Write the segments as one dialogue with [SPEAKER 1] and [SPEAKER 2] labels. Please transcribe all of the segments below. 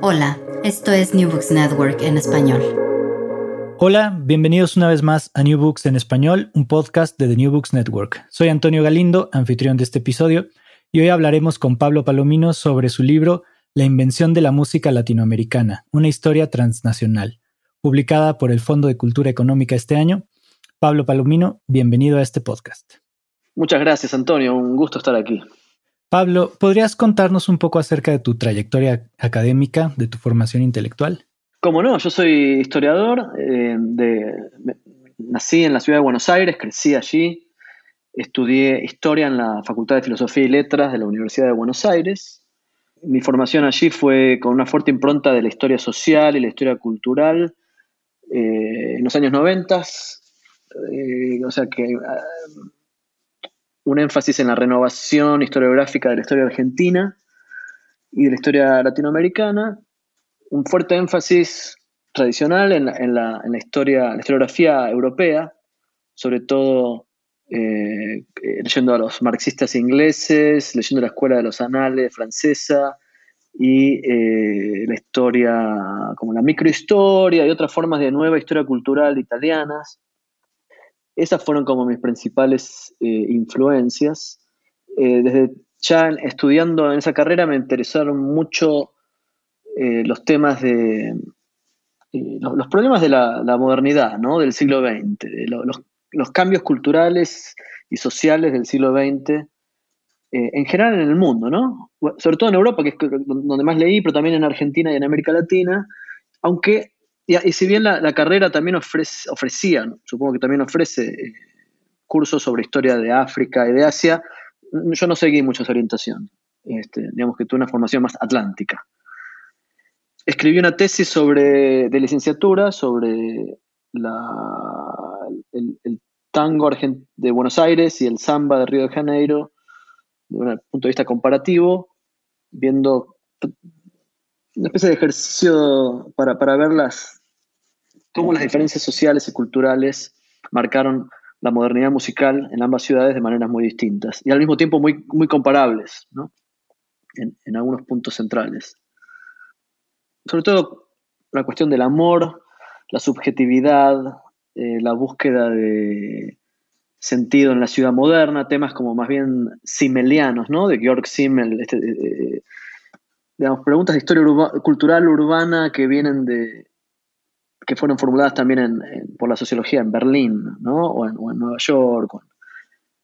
[SPEAKER 1] Hola, esto es New Books Network en español.
[SPEAKER 2] Hola, bienvenidos una vez más a New Books en español, un podcast de The New Books Network. Soy Antonio Galindo, anfitrión de este episodio, y hoy hablaremos con Pablo Palomino sobre su libro La invención de la música latinoamericana, una historia transnacional, publicada por el Fondo de Cultura Económica este año. Pablo Palomino, bienvenido a este podcast.
[SPEAKER 3] Muchas gracias, Antonio. Un gusto estar aquí.
[SPEAKER 2] Pablo, ¿podrías contarnos un poco acerca de tu trayectoria académica, de tu formación intelectual?
[SPEAKER 3] Como no, yo soy historiador, eh, nací en la ciudad de Buenos Aires, crecí allí, estudié historia en la Facultad de Filosofía y Letras de la Universidad de Buenos Aires. Mi formación allí fue con una fuerte impronta de la historia social y la historia cultural eh, en los años 90, eh, o sea que un énfasis en la renovación historiográfica de la historia argentina y de la historia latinoamericana, un fuerte énfasis tradicional en la, historia, la historiografía europea, sobre todo eh, leyendo a los marxistas ingleses, leyendo la escuela de los anales francesa y eh, la historia como la microhistoria y otras formas de nueva historia cultural italianas. Esas fueron como mis principales eh, influencias. Eh, desde ya estudiando en esa carrera me interesaron mucho eh, los temas de los, problemas de la, modernidad, ¿no? del siglo XX, los, cambios culturales y sociales del siglo XX, en general en el mundo, ¿no? sobre todo en Europa, que es donde más leí, pero también en Argentina y en América Latina, aunque y, si bien la, carrera también ofrecía, supongo que también ofrece eh, cursos sobre historia de África y de Asia, yo no seguí mucho esa orientación. Este, digamos que tuve una formación más atlántica. Escribí una tesis sobre, de licenciatura sobre el, tango de Buenos Aires y el samba de Río de Janeiro, desde un punto de vista comparativo, viendo una especie de ejercicio para, para ver las, cómo las diferencias sociales y culturales marcaron la modernidad musical en ambas ciudades de maneras muy distintas y al mismo tiempo muy, muy comparables en, algunos puntos centrales. Sobre todo la cuestión del amor, la subjetividad, eh, la búsqueda de sentido en la ciudad moderna, temas como más bien simelianos, ¿no? De Georg Simmel, este, eh, eh, digamos, preguntas de historia cultural urbana que vienen de, que fueron formuladas también por la sociología en Berlín, ¿no? O en, Nueva York, o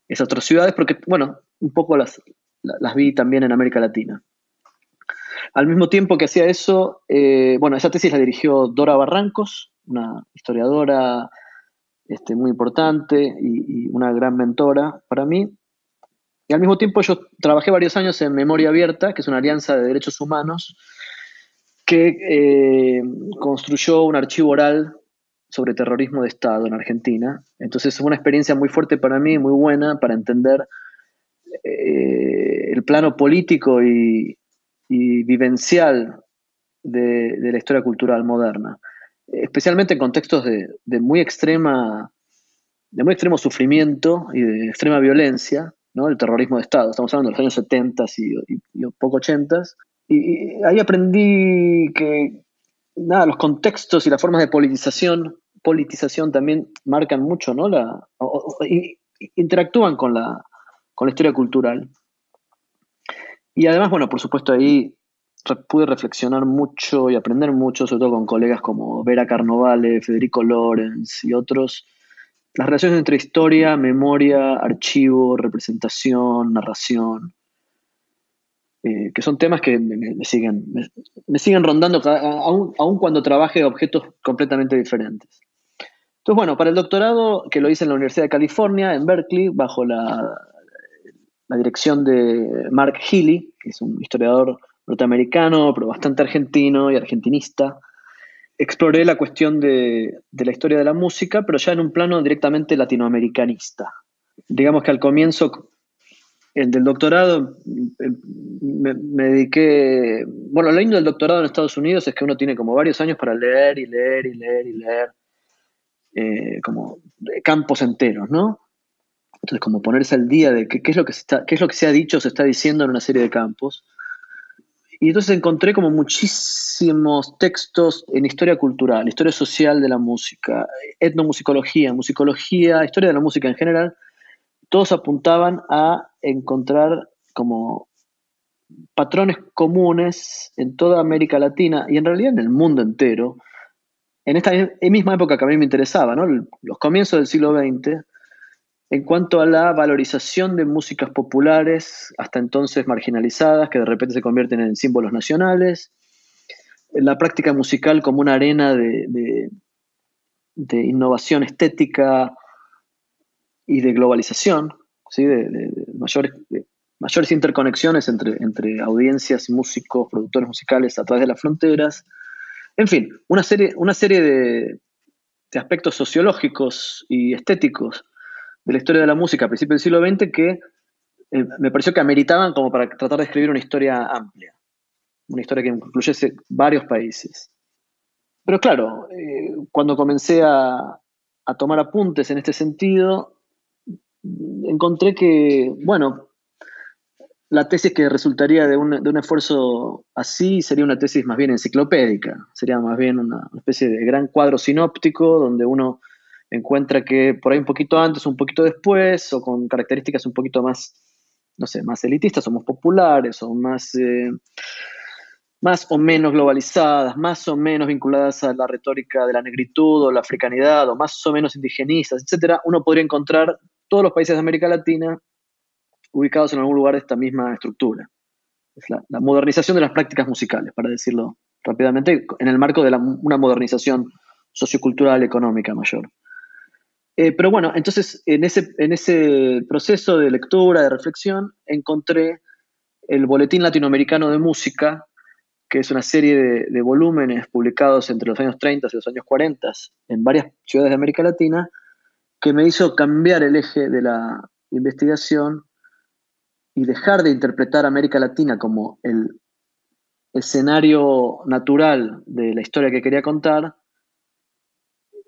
[SPEAKER 3] esas otras ciudades, porque, bueno, un poco las, las vi también en América Latina. Al mismo tiempo que hacía eso, eh, bueno, esa tesis la dirigió Dora Barrancos, una historiadora este, muy importante y, una gran mentora para mí. Y al mismo tiempo yo trabajé varios años en Memoria Abierta, que es una alianza de derechos humanos que eh, construyó un archivo oral sobre terrorismo de Estado en Argentina. Entonces fue una experiencia muy fuerte para mí, muy buena para entender eh, el plano político y, vivencial de, la historia cultural moderna, especialmente en contextos de, muy extrema de muy extremo sufrimiento y de extrema violencia, ¿no? el terrorismo de Estado. Estamos hablando de los años 70 y, y, poco 80 y, ahí aprendí que nada, los contextos y las formas de politización, politización también marcan mucho, ¿no? La, interactúan con la, con la historia cultural. Y además, bueno, por supuesto ahí pude reflexionar mucho y aprender mucho, sobre todo con colegas como Vera Carnovale, Federico Lorenz y otros, las relaciones entre historia, memoria, archivo, representación, narración. Eh, que son temas que me, siguen, me, siguen rondando aún, cuando trabaje objetos completamente diferentes. Entonces, bueno, para el doctorado, que lo hice en la Universidad de California, en Berkeley, bajo la, la dirección de Mark Healy, que es un historiador norteamericano, pero bastante argentino y argentinista. Exploré la cuestión de, la historia de la música, pero ya en un plano directamente latinoamericanista. Digamos que al comienzo el del doctorado me, dediqué, bueno, lo lindo del doctorado en Estados Unidos es que uno tiene como varios años para leer y leer y leer y leer, eh, como campos enteros, ¿no? Entonces, como ponerse al día de qué, es lo que se está, qué es lo que se ha dicho, se está diciendo en una serie de campos. Y entonces encontré como muchísimos textos en historia cultural, historia social de la música, etnomusicología, musicología, historia de la música en general. Todos apuntaban a encontrar como patrones comunes en toda América Latina y en realidad en el mundo entero, en esta misma época que a mí me interesaba, ¿no? los comienzos del siglo XX, en cuanto a la valorización de músicas populares, hasta entonces marginalizadas, que de repente se convierten en símbolos nacionales, la práctica musical como una arena de, innovación estética y de globalización, ¿sí? de, mayores, mayores, interconexiones entre, entre audiencias, músicos, productores musicales a través de las fronteras. En fin, una serie, una serie de aspectos sociológicos y estéticos de la historia de la música a principios del siglo XX que eh, me pareció que ameritaban como para tratar de escribir una historia amplia, una historia que incluyese varios países. Pero claro, eh, cuando comencé a, tomar apuntes en este sentido, encontré que, bueno, la tesis que resultaría de un, de un, esfuerzo así sería una tesis más bien enciclopédica, sería más bien una especie de gran cuadro sinóptico donde uno encuentra que por ahí un poquito antes, un poquito después, o con características un poquito más, no sé, más elitistas, o más populares, o más, eh, más o menos globalizadas, más o menos vinculadas a la retórica de la negritud o la africanidad, o más o menos indigenistas, etcétera, uno podría encontrar todos los países de América Latina ubicados en algún lugar de esta misma estructura. Es la, modernización de las prácticas musicales, para decirlo rápidamente, en el marco de una modernización sociocultural económica mayor. Eh, pero bueno, entonces en ese, en ese proceso de lectura, de reflexión, encontré el Boletín Latinoamericano de Música, que es una serie de, volúmenes publicados entre los años 30 y los años 40 en varias ciudades de América Latina, que me hizo cambiar el eje de la investigación y dejar de interpretar América Latina como el escenario natural de la historia que quería contar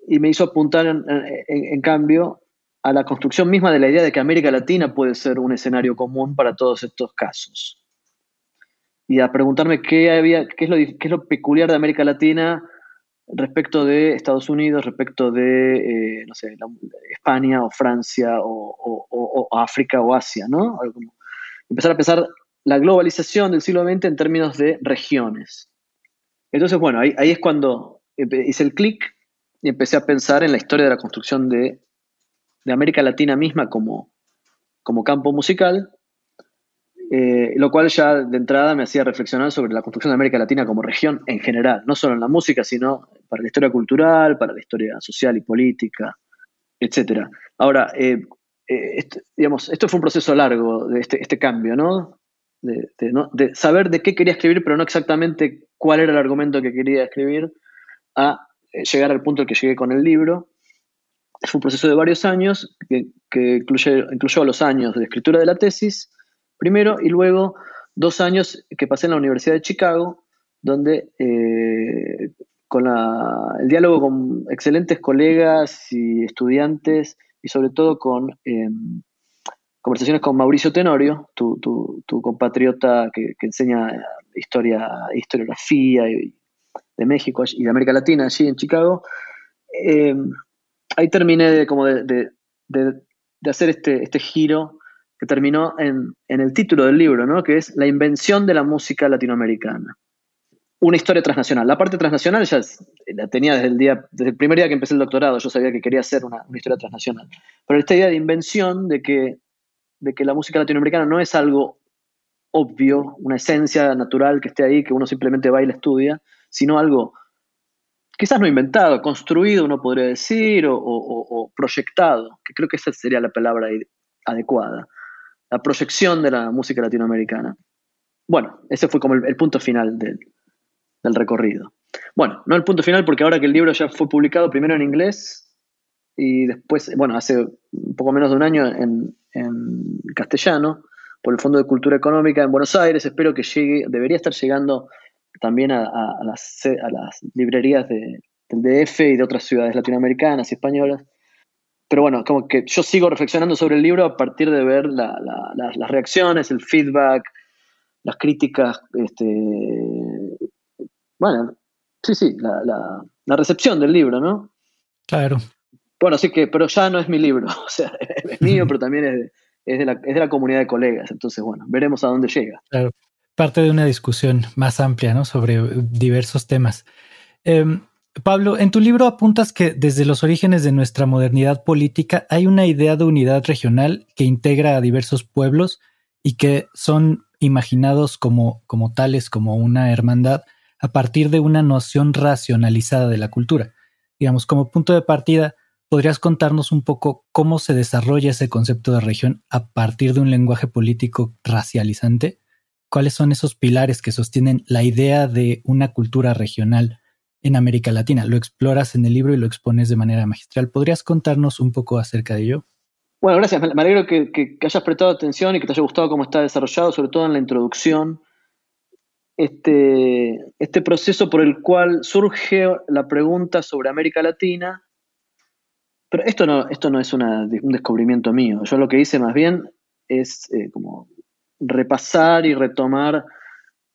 [SPEAKER 3] y me hizo apuntar en, cambio a la construcción misma de la idea de que América Latina puede ser un escenario común para todos estos casos. Y a preguntarme qué, había, qué, es, lo, qué es lo peculiar de América Latina respecto de Estados Unidos, respecto de, eh, España o Francia o, África o Asia, ¿no? Empezar a pensar la globalización del siglo XX en términos de regiones. Entonces, bueno, ahí, ahí es cuando hice el clic y empecé a pensar en la historia de la construcción de, América Latina misma como, como campo musical, eh, lo cual ya de entrada me hacía reflexionar sobre la construcción de América Latina como región en general, no solo en la música, sino para la historia cultural, para la historia social y política, etc. Ahora, eh, eh, este, digamos, esto fue un proceso largo de este, este cambio, ¿no? De, saber de qué quería escribir, pero no exactamente cuál era el argumento que quería escribir, a llegar al punto al que llegué con el libro. Fue un proceso de varios años que, incluyó los años de escritura de la tesis, primero, y luego dos años que pasé en la Universidad de Chicago, donde eh, con el diálogo con excelentes colegas y estudiantes, y sobre todo con em, conversaciones con Mauricio Tenorio, tu, compatriota que, enseña historia, historiografía de México y de América Latina, allí en Chicago, eh, ahí terminé de, como de, hacer este, este, giro que terminó en, el título del libro, ¿no? que es La invención de la música latinoamericana. Una historia transnacional. La parte transnacional ya la tenía desde el, día, desde el primer día que empecé el doctorado, yo sabía que quería hacer una, historia transnacional. Pero esta idea de invención, de que, de que la música latinoamericana no es algo obvio, una esencia natural que esté ahí, que uno simplemente va y la estudia, sino algo quizás no inventado, construido, uno podría decir, o, proyectado, que creo que esa sería la palabra adecuada, la proyección de la música latinoamericana. bueno, ese fue como el, punto final del, recorrido. Bueno, no el punto final porque ahora que el libro ya fue publicado primero en inglés y después, bueno, hace poco menos de un año en, castellano por el Fondo de Cultura Económica en Buenos Aires, espero que llegue, debería estar llegando también a, las, librerías del DF y de otras ciudades latinoamericanas y españolas. Pero bueno, como que yo sigo reflexionando sobre el libro a partir de ver las reacciones, el feedback, las críticas, este, bueno, sí, sí, la, recepción del libro, ¿no?
[SPEAKER 2] Claro.
[SPEAKER 3] Bueno, así que, pero ya no es mi libro, o sea, es mío, pero también es de, la, es de la comunidad de colegas, entonces, bueno, veremos a dónde llega.
[SPEAKER 2] Claro, parte de una discusión más amplia, ¿no? Sobre diversos temas. Em, Pablo, en tu libro apuntas que desde los orígenes de nuestra modernidad política hay una idea de unidad regional que integra a diversos pueblos y que son imaginados como, como tales, como una hermandad, a partir de una noción racionalizada de la cultura. Digamos, como punto de partida, ¿podrías contarnos un poco cómo se desarrolla ese concepto de región a partir de un lenguaje político racializante? ¿Cuáles son esos pilares que sostienen la idea de una cultura regional en América Latina? Lo exploras en el libro y lo expones de manera magistral. ¿Podrías contarnos un poco acerca de ello?
[SPEAKER 3] Bueno, gracias. Me alegro que, hayas prestado atención y que te haya gustado cómo está desarrollado, sobre todo en la introducción. Este, este proceso por el cual surge la pregunta sobre América Latina. Pero esto no, es un descubrimiento mío. Yo lo que hice más bien es eh, como repasar y retomar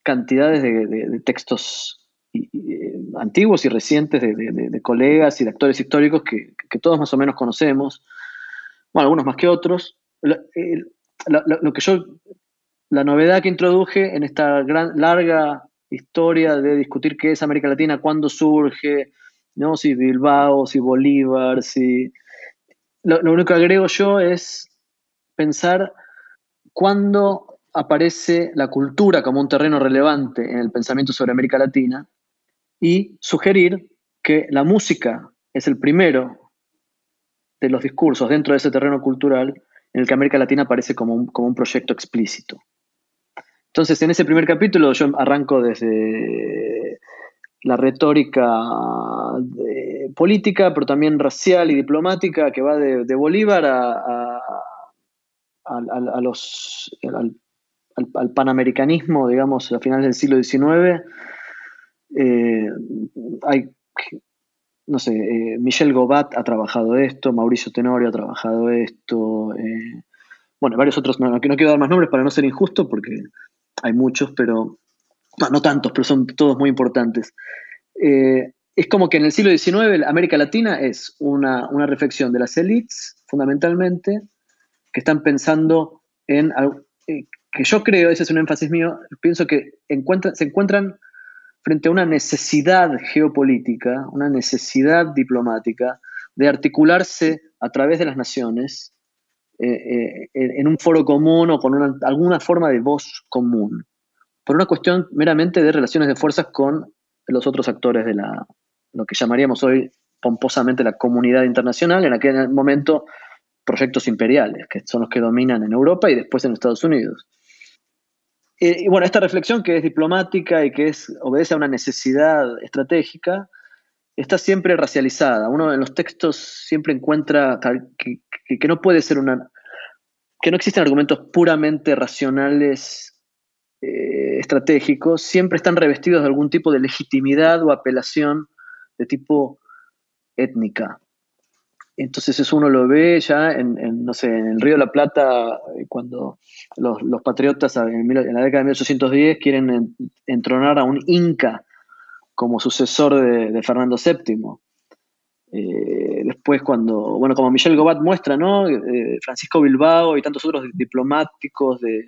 [SPEAKER 3] cantidades de, textos antiguos y recientes de, colegas y de actores históricos que, todos más o menos conocemos bueno, algunos más que otros. Lo, que yo, la novedad que introduje en esta gran, larga historia de discutir qué es América Latina, cuándo surge, ¿no? si Bilbao, si Bolívar, si... Lo, único que agrego yo es pensar cuándo aparece la cultura como un terreno relevante en el pensamiento sobre América Latina y sugerir que la música es el primero de los discursos dentro de ese terreno cultural en el que América Latina aparece como un, como un proyecto explícito. Entonces, en ese primer capítulo yo arranco desde la retórica política, pero también racial y diplomática, que va de, Bolívar a, los, al, panamericanismo, digamos, a finales del siglo XIX. Eh, hay no sé, eh, Michel Gobat ha trabajado esto, Mauricio Tenorio ha trabajado esto, eh, bueno, varios otros, no, no, quiero dar más nombres para no ser injusto porque hay muchos, pero, no, tantos, pero son todos muy importantes. Es como que en el siglo XIX América Latina es una, reflexión de las élites, fundamentalmente, que están pensando en, que yo creo, ese es un énfasis mío, pienso que se encuentran frente a una necesidad geopolítica, una necesidad diplomática de articularse a través de las naciones eh, eh, en un foro común o con alguna forma de voz común, por una cuestión meramente de relaciones de fuerzas con los otros actores de la, lo que llamaríamos hoy pomposamente la comunidad internacional, en aquel momento proyectos imperiales, que son los que dominan en Europa y después en Estados Unidos. Y, bueno, esta reflexión que es diplomática y que es, obedece a una necesidad estratégica, está siempre racializada. Uno en los textos siempre encuentra que, no puede ser una... que no existen argumentos puramente racionales eh, estratégicos, siempre están revestidos de algún tipo de legitimidad o apelación de tipo étnica. Entonces eso uno lo ve ya en, no sé, en el Río de la Plata, eh, cuando los, patriotas en, la década de 1810 quieren entronar a un inca como sucesor de, Fernando VII. Eh, después cuando, bueno, como Michel Gobat muestra, ¿no? Eh, Francisco Bilbao y tantos otros diplomáticos de,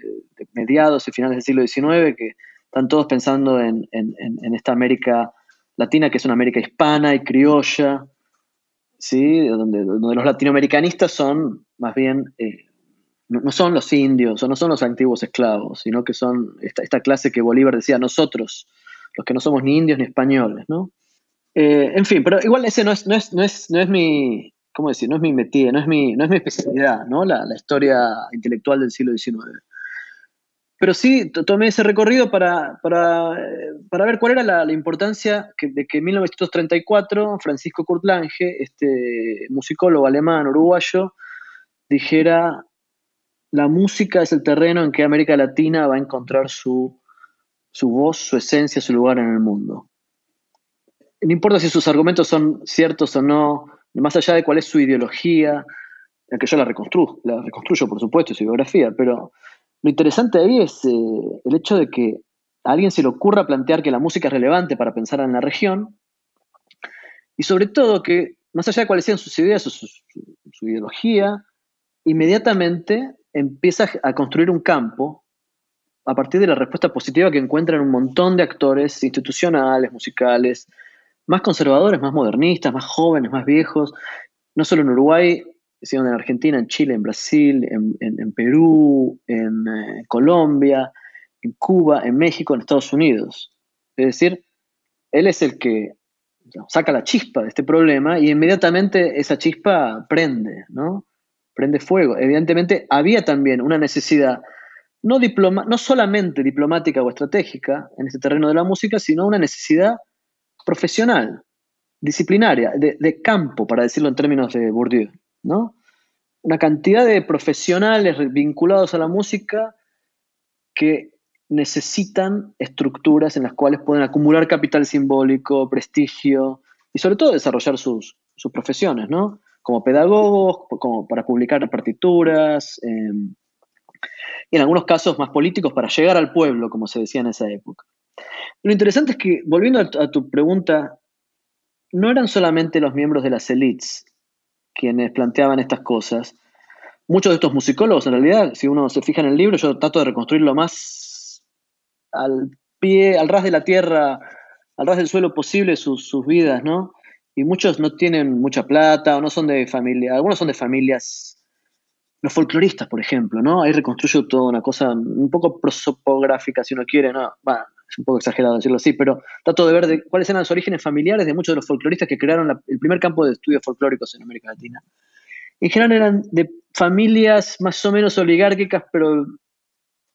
[SPEAKER 3] mediados y finales del siglo XIX que están todos pensando en, en esta América Latina, que es una América hispana y criolla, ¿sí? donde, los latinoamericanistas son más bien, eh, no, son los indios o no son los antiguos esclavos, sino que son esta, clase que Bolívar decía, nosotros, los que no somos ni indios ni españoles, ¿no? Eh, en fin, pero igual ese no es, no es, no es, no es mi, ¿cómo decir? No es mi no es mi, no es mi especialidad, ¿no? La, la historia intelectual del siglo XIX. Pero sí tomé ese recorrido para, para, ver cuál era la, importancia de que en 1934 Francisco Kurt Lange, este musicólogo alemán uruguayo, dijera, la música es el terreno en que América Latina va a encontrar su, su voz, su esencia, su lugar en el mundo. No importa si sus argumentos son ciertos o no, más allá de cuál es su ideología, que yo la reconstruyo, la reconstruyo por supuesto, su biografía, pero lo interesante ahí es eh, el hecho de que a alguien se le ocurra plantear que la música es relevante para pensar en la región, y sobre todo que, más allá de cuáles sean sus ideas o su, ideología, inmediatamente empieza a construir un campo a partir de la respuesta positiva que encuentran un montón de actores institucionales, musicales, más conservadores, más modernistas, más jóvenes, más viejos, no solo en Uruguay, sino en Argentina, en Chile, en Brasil, en, Perú, en eh, Colombia, en Cuba, en México, en Estados Unidos. Es decir, él es el que saca la chispa de este problema y inmediatamente esa chispa prende, ¿no? Prende fuego. Evidentemente había también una necesidad, no, diploma, no solamente diplomática o estratégica en este terreno de la música, sino una necesidad profesional, disciplinaria, de, de campo, para decirlo en términos de Bourdieu. ¿No? Una cantidad de profesionales vinculados a la música que necesitan estructuras en las cuales pueden acumular capital simbólico, prestigio y sobre todo desarrollar sus, profesiones, ¿no? Como pedagogos, como para publicar partituras, em, y en algunos casos más políticos para llegar al pueblo, como se decía en esa época. Lo interesante es que, volviendo a tu pregunta, no eran solamente los miembros de las élites quienes planteaban estas cosas. Muchos de estos musicólogos, en realidad, si uno se fija en el libro, yo trato de reconstruirlo más al pie, al ras de la tierra, al ras del suelo posible sus, vidas, ¿no? Y muchos no tienen mucha plata o no son de familia, algunos son de familias, los folcloristas, por ejemplo, ¿no? Ahí reconstruyo toda una cosa un poco prosopográfica, si uno quiere, ¿no? Es un poco exagerado decirlo así, pero trato de ver cuáles eran los orígenes familiares de muchos de los folcloristas que crearon el primer campo de estudios folclóricos en América Latina. En general eran de familias más o menos oligárquicas, pero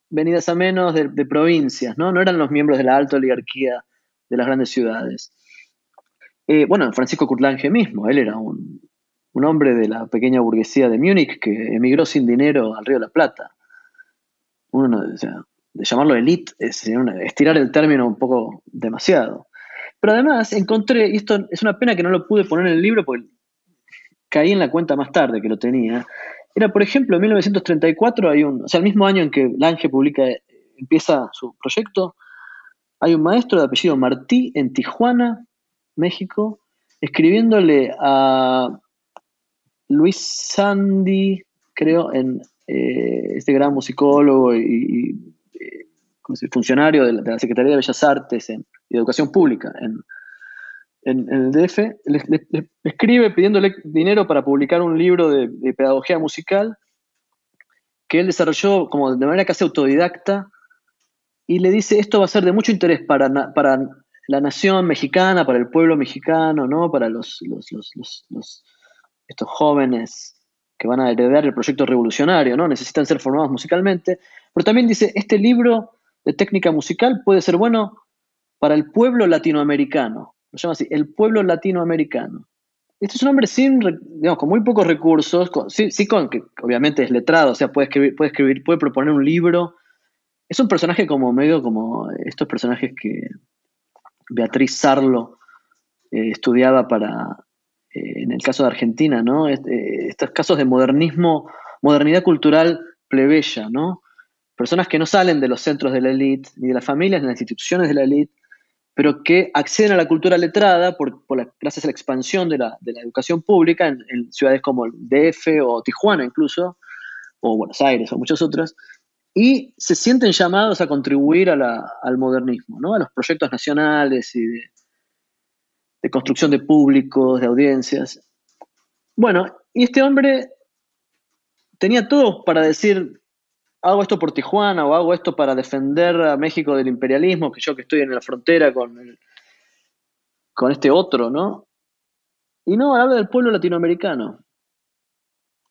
[SPEAKER 3] venidas a menos de, provincias, ¿no? No eran los miembros de la alta oligarquía de las grandes ciudades. Eh, bueno, Francisco Kurtlange mismo, él era un, un hombre de la pequeña burguesía de Múnich que emigró sin dinero al Río de la Plata. Uno, o sea, de llamarlo elite es estirar el término un poco demasiado. Pero además encontré, y esto es una pena que no lo pude poner en el libro porque caí en la cuenta más tarde que lo tenía, era por ejemplo en 1934 hay un, o sea, el mismo año en que Lange publica, empieza su proyecto, hay un maestro de apellido Martí en Tijuana, México, escribiéndole a Luis Sandy, creo, en eh, este gran musicólogo y funcionario de la, Secretaría de Bellas Artes y Educación Pública en, el DF, escribe pidiéndole dinero para publicar un libro de, pedagogía musical que él desarrolló como de manera casi autodidacta y le dice esto va a ser de mucho interés para, para la nación mexicana, para el pueblo mexicano, ¿no? para los, estos jóvenes que van a heredar el proyecto revolucionario, ¿no? necesitan ser formados musicalmente, pero también dice, este libro de técnica musical puede ser bueno para el pueblo latinoamericano. Lo llama así, el pueblo latinoamericano. Este es un hombre sin, digamos, con muy pocos recursos, sí, con que obviamente es letrado, o sea, puede escribir, puede escribir, puede proponer un libro. Es un personaje como medio como estos personajes que Beatriz Sarlo eh, estudiaba para, eh, en el caso de Argentina, ¿no? Eh, estos casos de modernismo, modernidad cultural plebeya, ¿no? Personas que no salen de los centros de la élite, ni de las familias, ni de las instituciones de la élite, pero que acceden a la cultura letrada por, gracias a la expansión de la, educación pública en, ciudades como DF o Tijuana incluso, o Buenos Aires o muchas otras, y se sienten llamados a contribuir al modernismo, ¿no? a los proyectos nacionales y de, de construcción de públicos, de audiencias. Bueno, y este hombre tenía todo para decir, hago esto por Tijuana o hago esto para defender a México del imperialismo, que yo que estoy en la frontera con, con este otro, ¿no? Y no, habla del pueblo latinoamericano.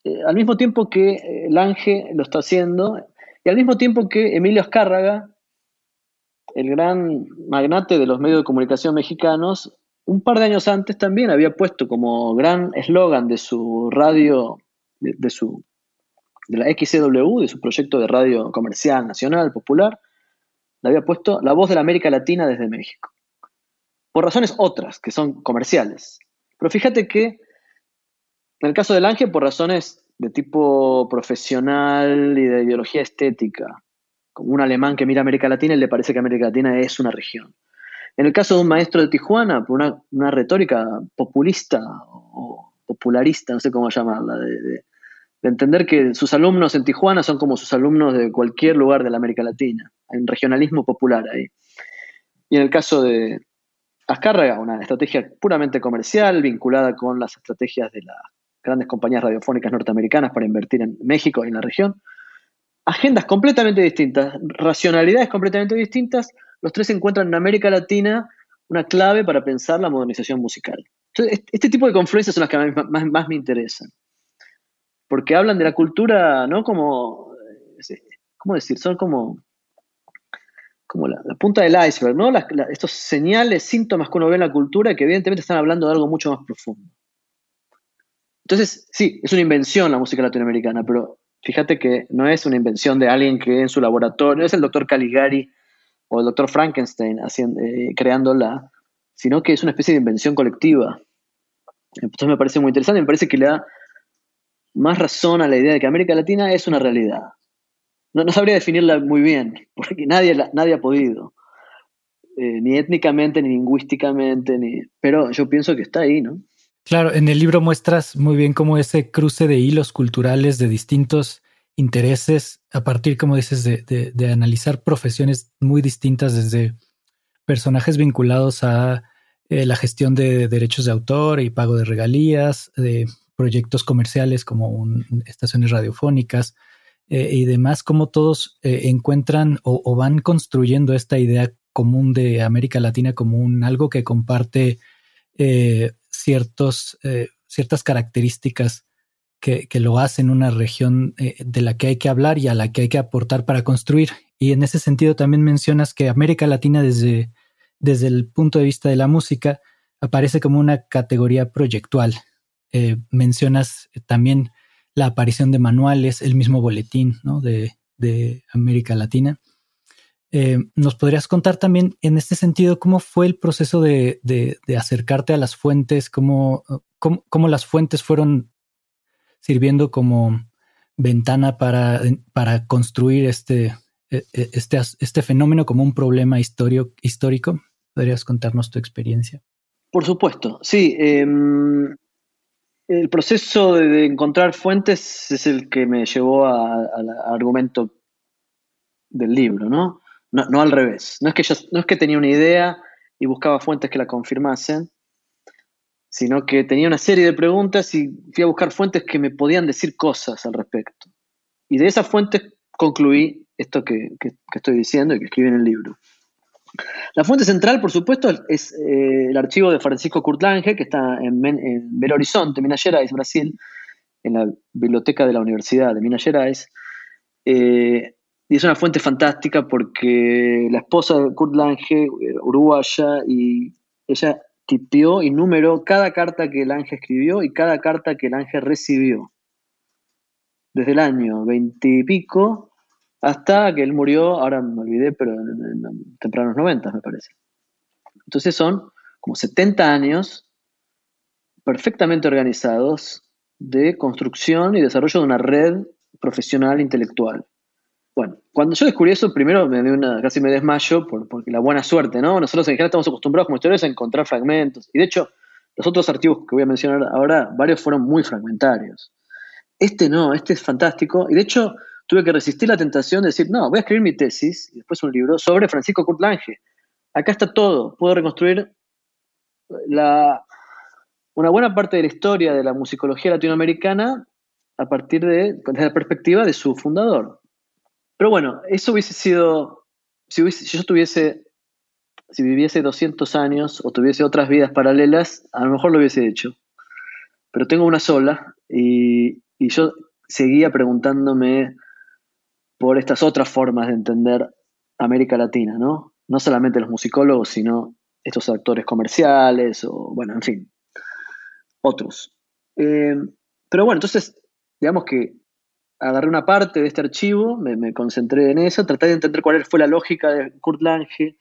[SPEAKER 3] Eh, al mismo tiempo que el eh, Lange lo está haciendo, Y al mismo tiempo que Emilio Azcárraga, el gran magnate de los medios de comunicación mexicanos, un par de años antes también había puesto como gran eslogan de su radio, de, su de la XCW, de su proyecto de radio comercial nacional popular, le había puesto la voz de la América Latina desde México. Por razones otras, que son comerciales. Pero fíjate que en el caso del Ángel, por razones de tipo profesional y de ideología estética, como un alemán que mira América Latina y le parece que América Latina es una región. En el caso de un maestro de Tijuana, por una, retórica populista o popularista, no sé cómo llamarla, de, entender que sus alumnos en Tijuana son como sus alumnos de cualquier lugar de la América Latina, en regionalismo popular ahí. Y en el caso de Azcárraga, una estrategia puramente comercial vinculada con las estrategias de las grandes compañías radiofónicas norteamericanas para invertir en México y en la región. Agendas completamente distintas, racionalidades completamente distintas, los tres encuentran en América Latina una clave para pensar la modernización musical. este tipo de confluencias son las que a mí más, me interesan. Porque hablan de la cultura, ¿no? Como, eh, ¿cómo decir? Son como, como la, punta del iceberg, ¿no? estos señales, síntomas que uno ve en la cultura que evidentemente están hablando de algo mucho más profundo. Entonces, sí, es una invención la música latinoamericana, pero fíjate que no es una invención de alguien que en su laboratorio, no es el doctor Caligari o el doctor Frankenstein haciendo, eh, creándola, sino que es una especie de invención colectiva. Entonces me parece muy interesante, me parece que le da más razón a la idea de que América Latina es una realidad. No, no sabría definirla muy bien, porque nadie, nadie ha podido, eh, ni étnicamente, ni lingüísticamente, ni, pero yo pienso que está ahí, ¿no?
[SPEAKER 2] Claro, en el libro muestras muy bien cómo ese cruce de hilos culturales de distintos intereses a partir, como dices, de, analizar profesiones muy distintas desde personajes vinculados a eh, la gestión de derechos de autor y pago de regalías, de proyectos comerciales como estaciones radiofónicas eh, y demás, como todos eh, encuentran o, van construyendo esta idea común de América Latina como un algo que comparte ciertos, ciertas características que, lo hacen una región eh, de la que hay que hablar y a la que hay que aportar para construir. Y en ese sentido también mencionas que América Latina desde, desde el punto de vista de la música aparece como una categoría proyectual. Eh, mencionas también la aparición de manuales, el mismo boletín de, América Latina. Eh, ¿Nos podrías contar también en este sentido cómo fue el proceso de, acercarte a las fuentes, cómo, cómo, las fuentes fueron sirviendo como ventana para, para construir este, e, e, este, este fenómeno como un problema histórico. ¿Podrías contarnos tu experiencia?
[SPEAKER 3] Por supuesto, sí. Em, el proceso de, encontrar fuentes es el que me llevó al argumento del libro, ¿no? ¿no? al revés. No es, que no tenía una idea y buscaba fuentes que la confirmasen, sino que tenía una serie de preguntas y fui a buscar fuentes que me podían decir cosas al respecto. Y de esas fuentes concluí esto que, estoy diciendo y que escribí en el libro. La fuente central, por supuesto, es eh, el archivo de Francisco Kurtlange, que está en, Belo Horizonte, Minas Gerais, Brasil, en la biblioteca de la Universidad de Minas Gerais. Eh, y es una fuente fantástica porque la esposa de Kurt Lange, uruguaya, y ella tipió y numeró cada carta que el ángel escribió y cada carta que el ángel recibió. Desde el año veintipico hasta que él murió, ahora me olvidé, pero en, tempranos noventas me parece. Entonces son como 70 años perfectamente organizados de construcción y desarrollo de una red profesional intelectual. Bueno, cuando yo descubrí eso, primero me dio una, casi me desmayo por, porque la buena suerte, ¿no? Nosotros en general estamos acostumbrados como historiadores a encontrar fragmentos. Y de hecho, los otros archivos que voy a mencionar ahora, varios fueron muy fragmentarios. Este no, este es fantástico. Y de hecho, tuve que resistir la tentación de decir, no, voy a escribir mi tesis y después un libro sobre Francisco Kurtlange. Acá está todo. Puedo reconstruir la, una buena parte de la historia de la musicología latinoamericana a partir de, desde la perspectiva de su fundador, pero bueno, eso hubiese sido, si, yo tuviese, si viviese 200 años o tuviese otras vidas paralelas, a lo mejor lo hubiese hecho. Pero tengo una sola y, yo seguía preguntándome por estas otras formas de entender América Latina, ¿no? No solamente los musicólogos, sino estos actores comerciales o, bueno, en fin, otros. Eh, pero bueno, entonces, digamos que agarré una parte de este archivo, me, concentré en eso, traté de entender cuál fue la lógica de Kurt Lange,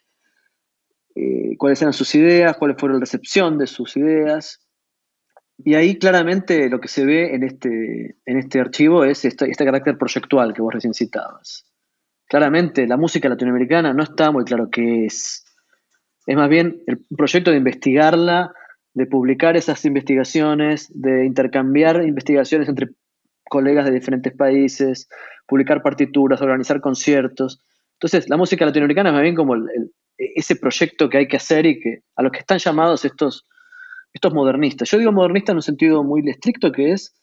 [SPEAKER 3] eh, cuáles eran sus ideas, cuál fue la recepción de sus ideas. Y ahí claramente lo que se ve en este, en este archivo es este, este carácter proyectual que vos recién citabas. Claramente la música latinoamericana no está muy claro qué es. Es más bien el proyecto de investigarla, de publicar esas investigaciones, de intercambiar investigaciones entre colegas de diferentes países, publicar partituras, organizar conciertos. Entonces, la música latinoamericana es más bien como ese proyecto que hay que hacer y que a los que están llamados estos estos modernistas. Yo digo modernistas en un sentido muy estricto que es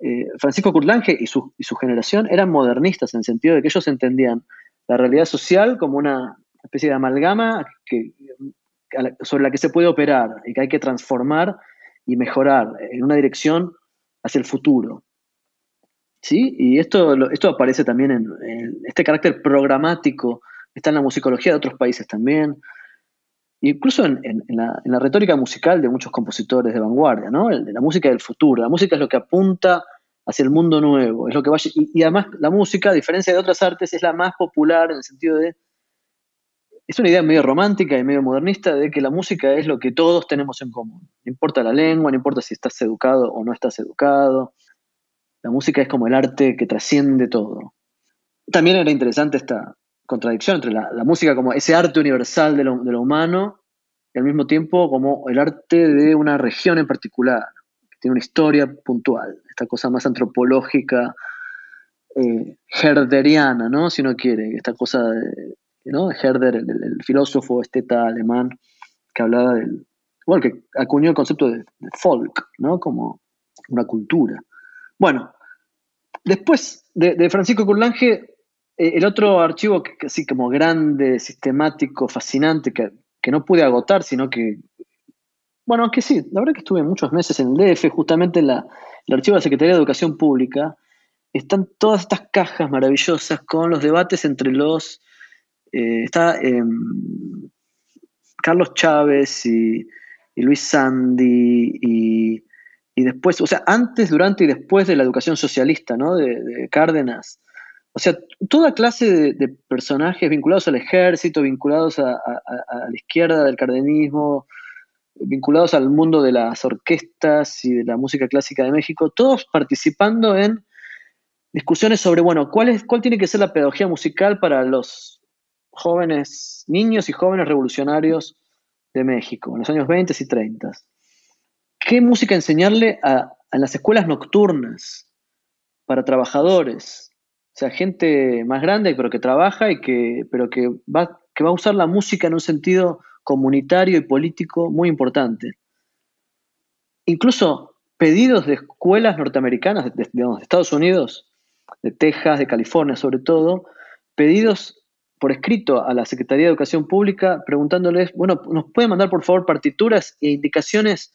[SPEAKER 3] eh, Francisco Curlange y su, y su generación eran modernistas en el sentido de que ellos entendían la realidad social como una especie de amalgama sobre la que se puede operar y que hay que transformar y mejorar en una dirección hacia el futuro. ¿Sí? Y esto, esto aparece también en, en, este carácter programático, está en la musicología de otros países también incluso en, la, retórica musical de muchos compositores de vanguardia, ¿no? la música del futuro. La música es lo que apunta hacia el mundo nuevo, es lo que vaya, y, además la música, a diferencia de otras artes, es la más popular en el sentido de es una idea medio romántica y medio modernista de que la música es lo que todos tenemos en común. No importa la lengua, no importa si estás educado o no estás educado. La música es como el arte que trasciende todo. También era interesante esta, contradicción entre la, música como ese arte universal de lo, humano y al mismo tiempo como el arte de una región en particular, que tiene una historia puntual, esta cosa más antropológica, eh, herderiana, ¿no? Si uno quiere, esta cosa de, ¿no? Herder, el, filósofo esteta alemán, que hablaba del, igual que acuñó el concepto de, folk, ¿no? Como una cultura. Bueno, después de, de Francisco Curlange el otro archivo que, así como grande, sistemático, fascinante, que, no pude agotar, sino que, bueno, aunque sí, la verdad que estuve muchos meses en el DF, justamente en la, el archivo de la Secretaría de Educación Pública, están todas estas cajas maravillosas con los debates entre los... Eh, está em, Carlos Chávez y, Luis Sandy y, después, o sea, antes, durante y después de la educación socialista, ¿no? de Cárdenas. O sea, toda clase de, personajes vinculados al ejército, vinculados a, la izquierda del cardenismo, vinculados al mundo de las orquestas y de la música clásica de México, todos participando en discusiones sobre, bueno, cuál, es, cuál tiene que ser la pedagogía musical para los jóvenes, niños y jóvenes revolucionarios de México, en los años 20 y 30. ¿Qué música enseñarle a, a las escuelas nocturnas para trabajadores? O sea, gente más grande, pero que trabaja y que, pero que va, que va a usar la música en un sentido comunitario y político muy importante. Incluso pedidos de escuelas norteamericanas, de, de Estados Unidos, de Texas, de California sobre todo, pedidos por escrito a la Secretaría de Educación Pública preguntándoles, bueno, ¿nos pueden mandar por favor partituras e indicaciones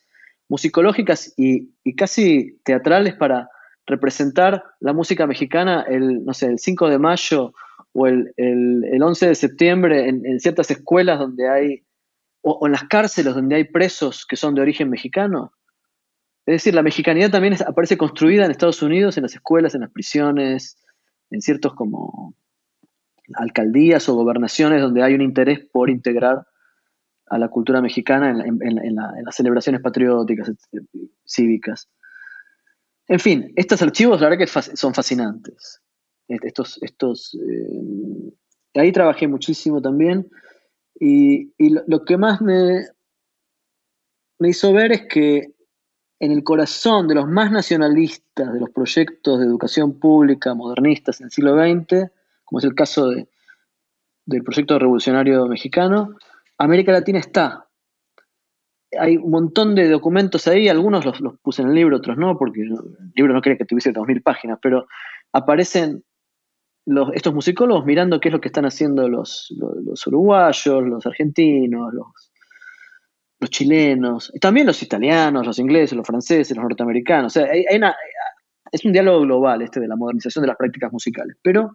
[SPEAKER 3] musicológicas y, y casi teatrales para representar la música mexicana el, no sé, el 5 de mayo o el, el, 11 de septiembre en, ciertas escuelas donde hay, o, en las cárceles donde hay presos que son de origen mexicano. Es decir, la mexicanidad también aparece construida en Estados Unidos, en las escuelas, en las prisiones, en ciertos como alcaldías o gobernaciones donde hay un interés por integrar a la cultura mexicana en, en las celebraciones patrióticas, cívicas. En fin, estos archivos la verdad que son fascinantes. Estos, estos, eh, ahí trabajé muchísimo también y, lo, que más me, me hizo ver es que en el corazón de los más nacionalistas de los proyectos de educación pública modernistas en el siglo XX, como es el caso del proyecto revolucionario mexicano, América Latina está hay un montón de documentos ahí, algunos los, puse en el libro, otros no, porque el libro no quería que tuviese 2.000 páginas, pero aparecen los, estos musicólogos mirando qué es lo que están haciendo los, uruguayos, los argentinos, los, los chilenos, también los italianos, los ingleses, los franceses, los norteamericanos. O sea, hay, una, es un diálogo global este de la modernización de las prácticas musicales, pero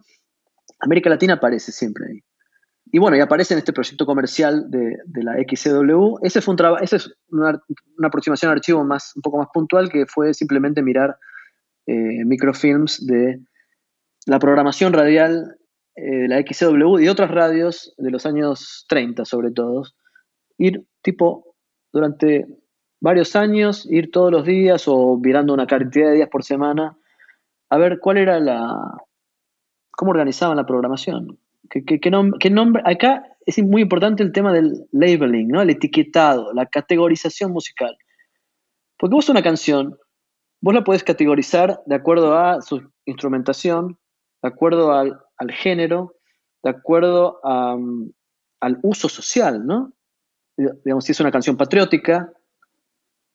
[SPEAKER 3] América Latina aparece siempre ahí. Y bueno, y aparece en este proyecto comercial de, la XCW. Ese fue un esa es una, aproximación al archivo más, un poco más puntual que fue simplemente mirar eh, microfilms de la programación radial eh, de la XCW y otras radios de los años 30 sobre todo. Ir tipo durante varios años, ir todos los días o mirando una cantidad de días por semana a ver cuál era la, cómo organizaban la programación. ¿Qué, nombre? Acá es muy importante el tema del labeling, ¿no? El etiquetado, la categorización musical. Porque vos una canción, vos la podés categorizar de acuerdo a su instrumentación, de acuerdo al, género, de acuerdo al uso social, ¿no? Digamos, si es una canción patriótica,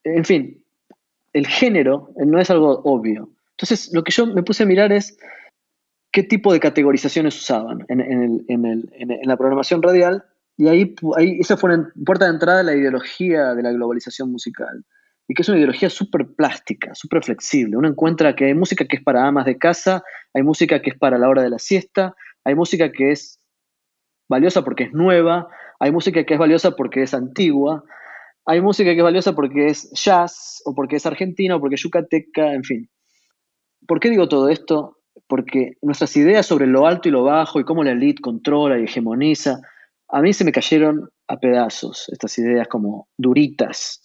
[SPEAKER 3] en fin, el género no es algo obvio. Entonces, lo que yo me puse a mirar es qué tipo de categorizaciones usaban en, la programación radial y ahí, ahí esa fue una puerta de entrada a la ideología de la globalización musical y que es una ideología súper plástica, súper flexible. Uno encuentra que hay música que es para amas de casa, hay música que es para la hora de la siesta, hay música que es valiosa porque es nueva, hay música que es valiosa porque es antigua, hay música que es valiosa porque es jazz, o porque es argentina, o porque es yucateca, en fin. ¿Por qué digo todo esto? Porque nuestras ideas sobre lo alto y lo bajo y cómo la elite controla y hegemoniza, a mí se me cayeron a pedazos estas ideas como duritas.